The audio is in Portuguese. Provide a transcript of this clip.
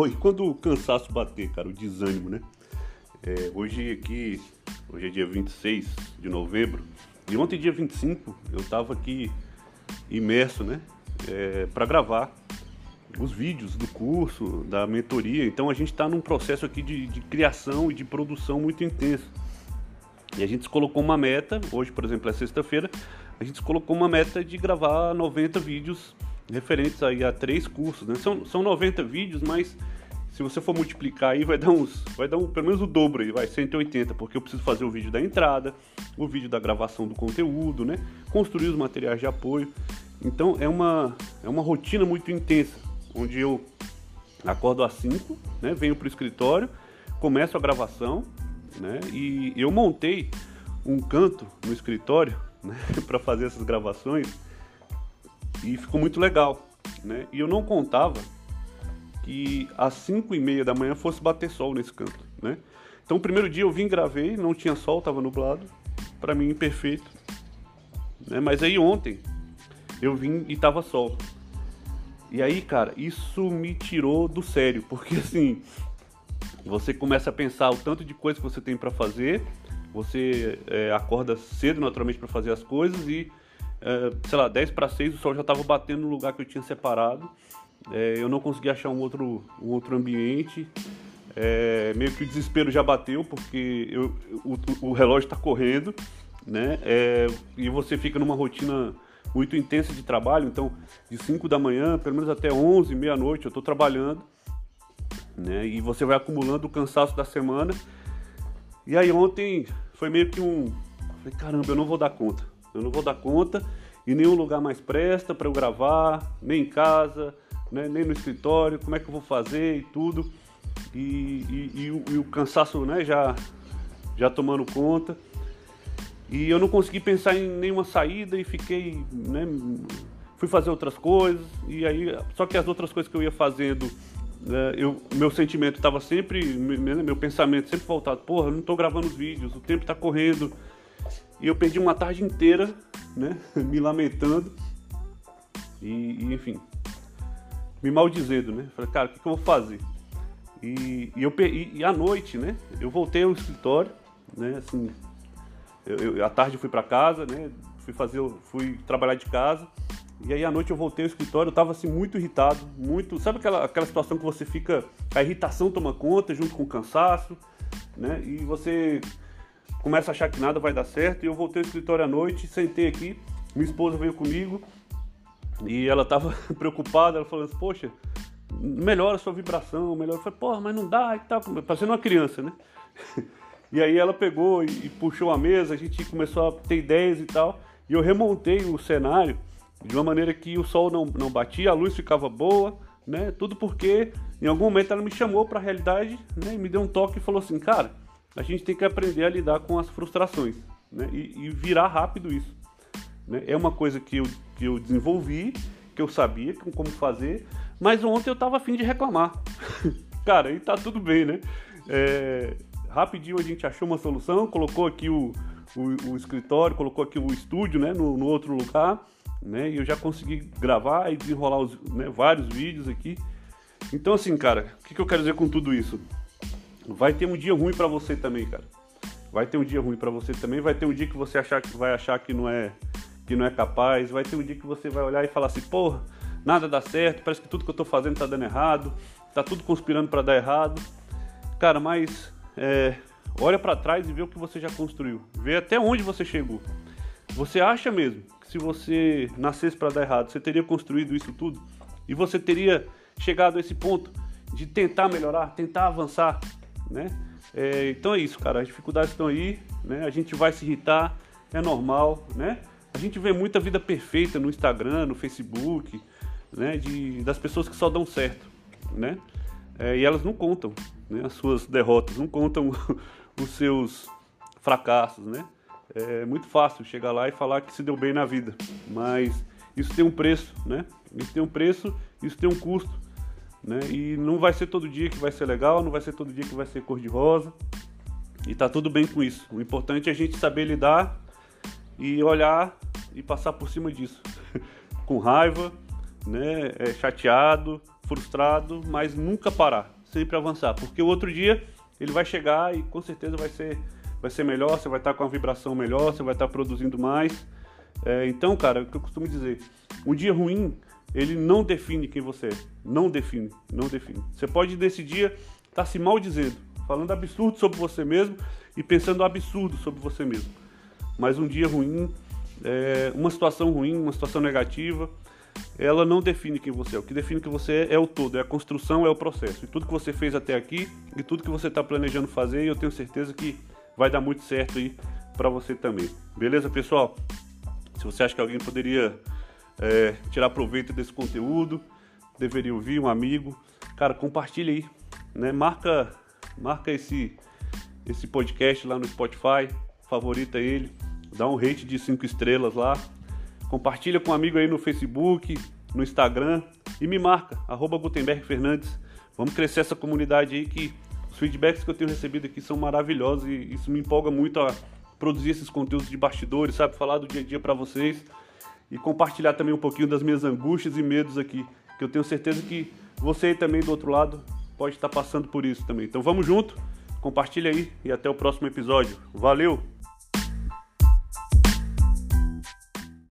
Oi, quando o cansaço bater, cara, o desânimo, né? É, hoje aqui, hoje é dia 26 de novembro, e ontem, dia 25, eu tava aqui imerso, né? É, para gravar os vídeos do curso, da mentoria. Então a gente está num processo aqui de, de, criação e de produção muito intenso. E a gente se colocou uma meta, hoje, por exemplo, é sexta-feira, a gente se colocou uma meta de gravar 90 vídeos referentes aí a três cursos, né? São, são 90 vídeos, mas se você for multiplicar aí vai dar uns, vai dar um, pelo menos o dobro aí, vai 180, porque eu preciso fazer o vídeo da entrada, o vídeo da gravação do conteúdo, né? Construir os materiais de apoio. Então é uma é uma rotina muito intensa, onde eu acordo às 5, né? Venho para o escritório, começo a gravação, né? E eu montei um canto no escritório, né? para fazer essas gravações e ficou muito legal, né? E eu não contava que às 5 e meia da manhã fosse bater sol nesse canto, né? Então o primeiro dia eu vim gravei, não tinha sol, estava nublado, para mim perfeito, né? Mas aí ontem eu vim e tava sol. E aí, cara, isso me tirou do sério, porque assim, você começa a pensar o tanto de coisa que você tem para fazer, você é, acorda cedo naturalmente para fazer as coisas e é, sei lá, 10 para 6 o sol já estava batendo no lugar que eu tinha separado. É, eu não consegui achar um outro, um outro ambiente. É, meio que o desespero já bateu, porque eu, o, o relógio está correndo, né? É, e você fica numa rotina muito intensa de trabalho, então de 5 da manhã, pelo menos até 11, meia-noite, eu estou trabalhando, né? E você vai acumulando o cansaço da semana. E aí ontem foi meio que um. Falei, caramba, eu não vou dar conta. Eu não vou dar conta e nenhum lugar mais presta para eu gravar, nem em casa, né, nem no escritório, como é que eu vou fazer e tudo. E, e, e, o, e o, cansaço né, já, já tomando conta. E eu não consegui pensar em nenhuma saída e fiquei. Né, fui fazer outras coisas. E aí, só que as outras coisas que eu ia fazendo, né, eu, meu sentimento estava sempre. Meu, meu pensamento sempre voltado: porra, eu não estou gravando os vídeos, o tempo está correndo e eu perdi uma tarde inteira, né, me lamentando e, e, enfim, me maldizendo, né? Falei, cara, o que, que eu vou fazer? E, e eu e, e à noite, né? Eu voltei ao escritório, né? Assim, eu, eu à tarde eu fui para casa, né? Fui fazer, fui trabalhar de casa. E aí à noite eu voltei ao escritório, eu tava assim muito irritado, muito, sabe aquela, aquela situação que você fica, a irritação toma conta junto com o cansaço, né? E você começa a achar que nada vai dar certo. E eu voltei ao escritório à noite, sentei aqui, minha esposa veio comigo e ela estava preocupada, ela falou assim, poxa, melhora a sua vibração, melhora. Eu falei, porra, mas não dá e tal, parecendo uma criança, né? E aí ela pegou e, e puxou a mesa, a gente começou a ter ideias e tal, e eu remontei o cenário de uma maneira que o sol não, não batia, a luz ficava boa, né? Tudo porque em algum momento ela me chamou para a realidade, né? E me deu um toque e falou assim, cara, a gente tem que aprender a lidar com as frustrações né? e, e virar rápido isso. Né? É uma coisa que eu, que eu desenvolvi, que eu sabia como fazer, mas ontem eu estava afim de reclamar. Cara, e tá tudo bem, né? É, rapidinho a gente achou uma solução, colocou aqui o, o, o escritório, colocou aqui o estúdio né, no, no, outro lugar, né? E eu já consegui gravar e desenrolar os, né, vários vídeos aqui. Então, assim, cara, o que, que eu quero dizer com tudo isso? Vai ter um dia ruim para você também, cara. Vai ter um dia ruim para você também, vai ter um dia que você achar que vai achar que não é que não é capaz, vai ter um dia que você vai olhar e falar assim, porra, nada dá certo, parece que tudo que eu tô fazendo tá dando errado, tá tudo conspirando para dar errado. Cara, mas é, olha para trás e vê o que você já construiu, vê até onde você chegou. Você acha mesmo que se você nascesse para dar errado, você teria construído isso tudo? E você teria chegado a esse ponto de tentar melhorar, tentar avançar, né? É, então é isso, cara. As dificuldades estão aí, né? A gente vai se irritar, é normal, né? A gente vê muita vida perfeita no Instagram, no Facebook, né? De, das pessoas que só dão certo, né? É, e elas não contam né? as suas derrotas, não contam os seus fracassos, né? É muito fácil chegar lá e falar que se deu bem na vida, mas isso tem um preço, né? Isso tem um preço, isso tem um custo. Né? E não vai ser todo dia que vai ser legal, não vai ser todo dia que vai ser cor de rosa. E tá tudo bem com isso. O importante é a gente saber lidar e olhar e passar por cima disso. com raiva, né? É, chateado, frustrado, mas nunca parar, sempre avançar, porque o outro dia ele vai chegar e com certeza vai ser, vai ser melhor, você vai estar com a vibração melhor, você vai estar produzindo mais. É, então, cara, é o que eu costumo dizer, um dia ruim, ele não define quem você é, não define, não define. Você pode nesse dia estar tá se maldizendo, falando absurdo sobre você mesmo e pensando absurdo sobre você mesmo. Mas um dia ruim, é, uma situação ruim, uma situação negativa, ela não define quem você é. O que define quem você é é o todo, é a construção, é o processo. E tudo que você fez até aqui e tudo que você está planejando fazer, eu tenho certeza que vai dar muito certo aí para você também. Beleza, pessoal? Se você acha que alguém poderia é, tirar proveito desse conteúdo, deveria ouvir um amigo, cara, compartilha aí, né? Marca, marca esse esse podcast lá no Spotify, favorita ele, dá um rate de 5 estrelas lá, compartilha com um amigo aí no Facebook, no Instagram e me marca, arroba Gutenberg Fernandes. Vamos crescer essa comunidade aí que os feedbacks que eu tenho recebido aqui são maravilhosos e isso me empolga muito a produzir esses conteúdos de bastidores, sabe? Falar do dia a dia para vocês e compartilhar também um pouquinho das minhas angústias e medos aqui, que eu tenho certeza que você também do outro lado pode estar passando por isso também. Então vamos junto, compartilha aí e até o próximo episódio. Valeu!